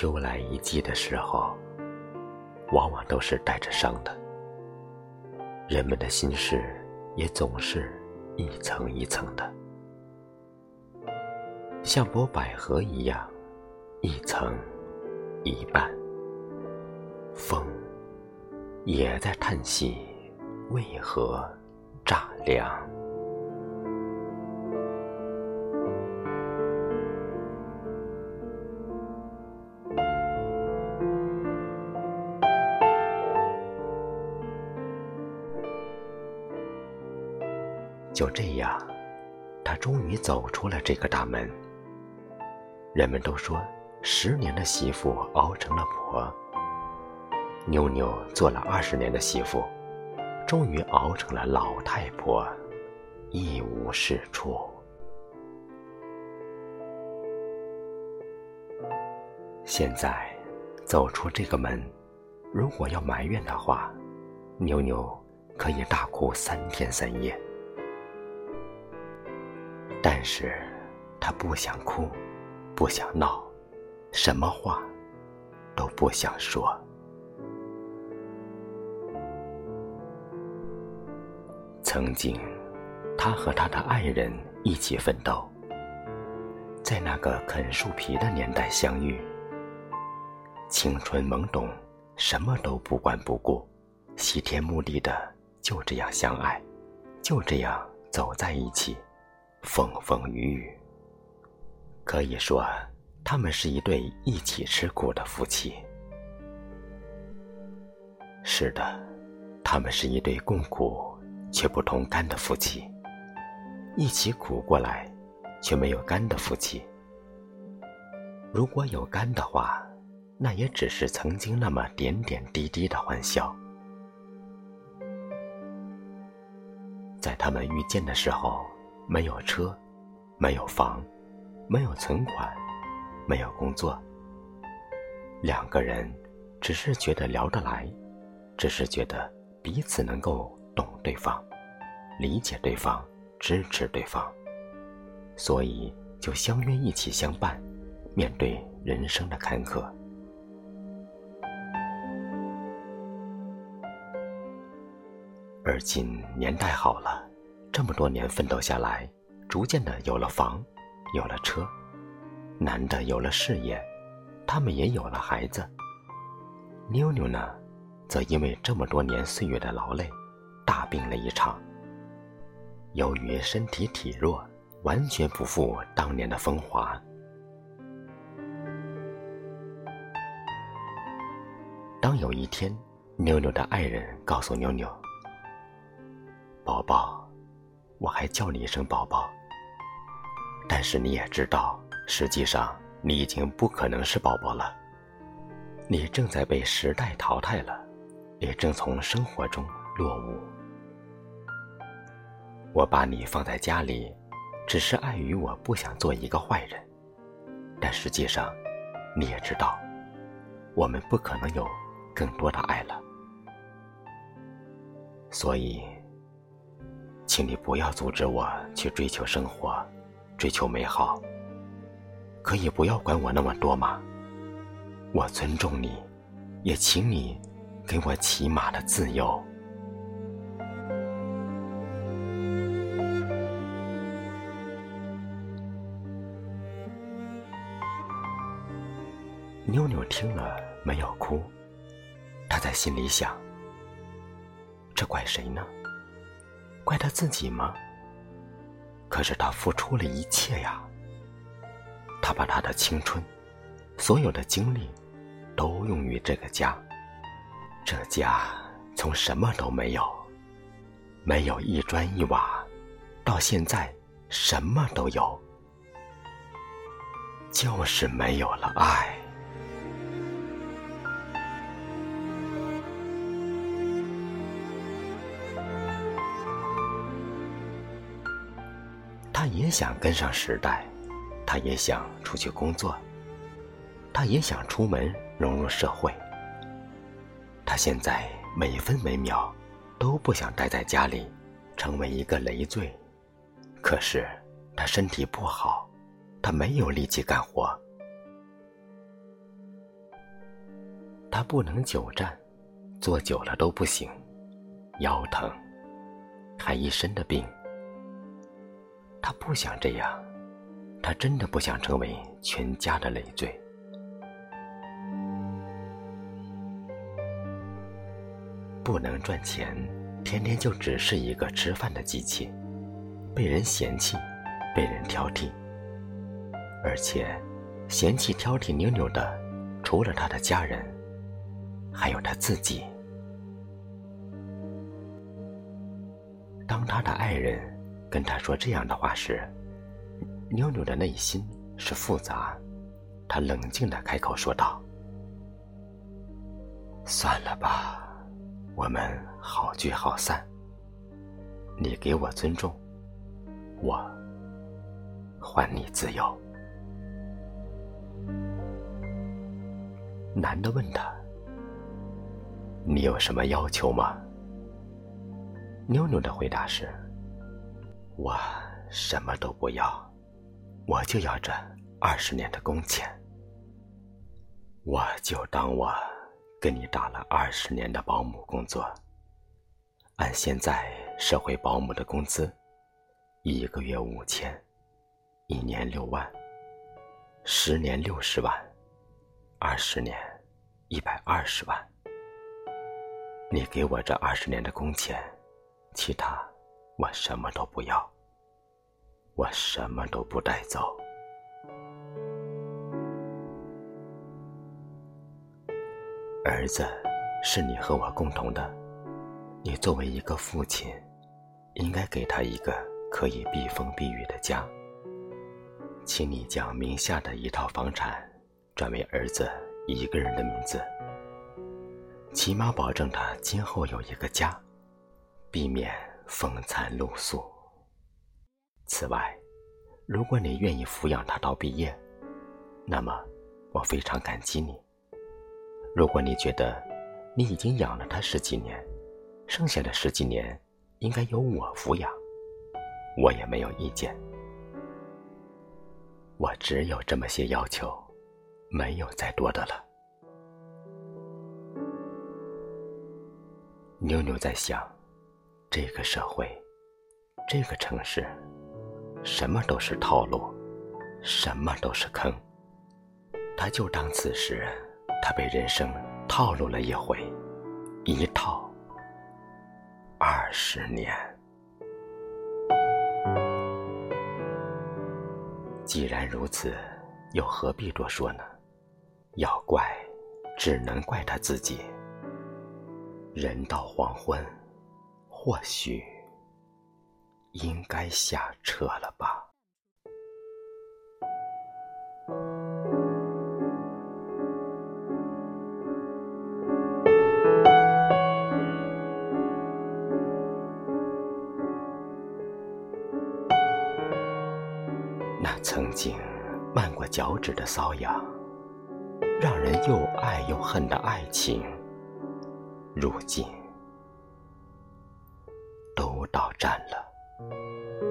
秋来一季的时候，往往都是带着伤的。人们的心事也总是一层一层的，像剥百合一样，一层一半。风也在叹息，为何乍凉？就这样，他终于走出了这个大门。人们都说，十年的媳妇熬成了婆。妞妞做了二十年的媳妇，终于熬成了老太婆，一无是处。现在走出这个门，如果要埋怨的话，妞妞可以大哭三天三夜。但是，他不想哭，不想闹，什么话都不想说。曾经，他和他的爱人一起奋斗，在那个啃树皮的年代相遇，青春懵懂，什么都不管不顾，喜天慕地的就这样相爱，就这样走在一起。风风雨雨，可以说，他们是一对一起吃苦的夫妻。是的，他们是一对共苦却不同甘的夫妻，一起苦过来，却没有甘的夫妻。如果有甘的话，那也只是曾经那么点点滴滴的欢笑。在他们遇见的时候。没有车，没有房，没有存款，没有工作。两个人只是觉得聊得来，只是觉得彼此能够懂对方，理解对方，支持对方，所以就相约一起相伴，面对人生的坎坷。而今年代好了。这么多年奋斗下来，逐渐的有了房，有了车，男的有了事业，他们也有了孩子。妞妞呢，则因为这么多年岁月的劳累，大病了一场。由于身体体弱，完全不复当年的风华。当有一天，妞妞的爱人告诉妞妞：“宝宝。”我还叫你一声宝宝，但是你也知道，实际上你已经不可能是宝宝了。你正在被时代淘汰了，也正从生活中落伍。我把你放在家里，只是碍于我不想做一个坏人，但实际上，你也知道，我们不可能有更多的爱了，所以。请你不要阻止我去追求生活，追求美好。可以不要管我那么多吗？我尊重你，也请你给我起码的自由。妞妞听了没有哭，她在心里想：这怪谁呢？怪他自己吗？可是他付出了一切呀。他把他的青春，所有的精力，都用于这个家。这家从什么都没有，没有一砖一瓦，到现在什么都有，就是没有了爱。他也想跟上时代，他也想出去工作，他也想出门融入社会。他现在每分每秒都不想待在家里，成为一个累赘。可是他身体不好，他没有力气干活。他不能久站，坐久了都不行，腰疼，还一身的病。他不想这样，他真的不想成为全家的累赘。不能赚钱，天天就只是一个吃饭的机器，被人嫌弃，被人挑剔，而且嫌弃挑剔妞妞的，除了他的家人，还有他自己。当他的爱人跟他说这样的话时，妞妞的内心是复杂，他冷静的开口说道：“算了吧。”我们好聚好散。你给我尊重，我还你自由。男的问他：“你有什么要求吗？”妞妞的回答是：“我什么都不要，我就要这二十年的工钱。我就当我。”跟你打了二十年的保姆工作，按现在社会保姆的工资，一个月五千，一年六万，十年六十万，二十年一百二十万。你给我这二十年的工钱，其他我什么都不要，我什么都不带走。儿子，是你和我共同的。你作为一个父亲，应该给他一个可以避风避雨的家。请你将名下的一套房产转为儿子一个人的名字，起码保证他今后有一个家，避免风餐露宿。此外，如果你愿意抚养他到毕业，那么我非常感激你。如果你觉得你已经养了他十几年，剩下的十几年应该由我抚养，我也没有意见。我只有这么些要求，没有再多的了。妞妞在想，这个社会，这个城市，什么都是套路，什么都是坑。他就当此时。他被人生套路了一回，一套二十年。既然如此，又何必多说呢？要怪，只能怪他自己。人到黄昏，或许应该下车了吧。那曾经漫过脚趾的瘙痒，让人又爱又恨的爱情，如今到站了。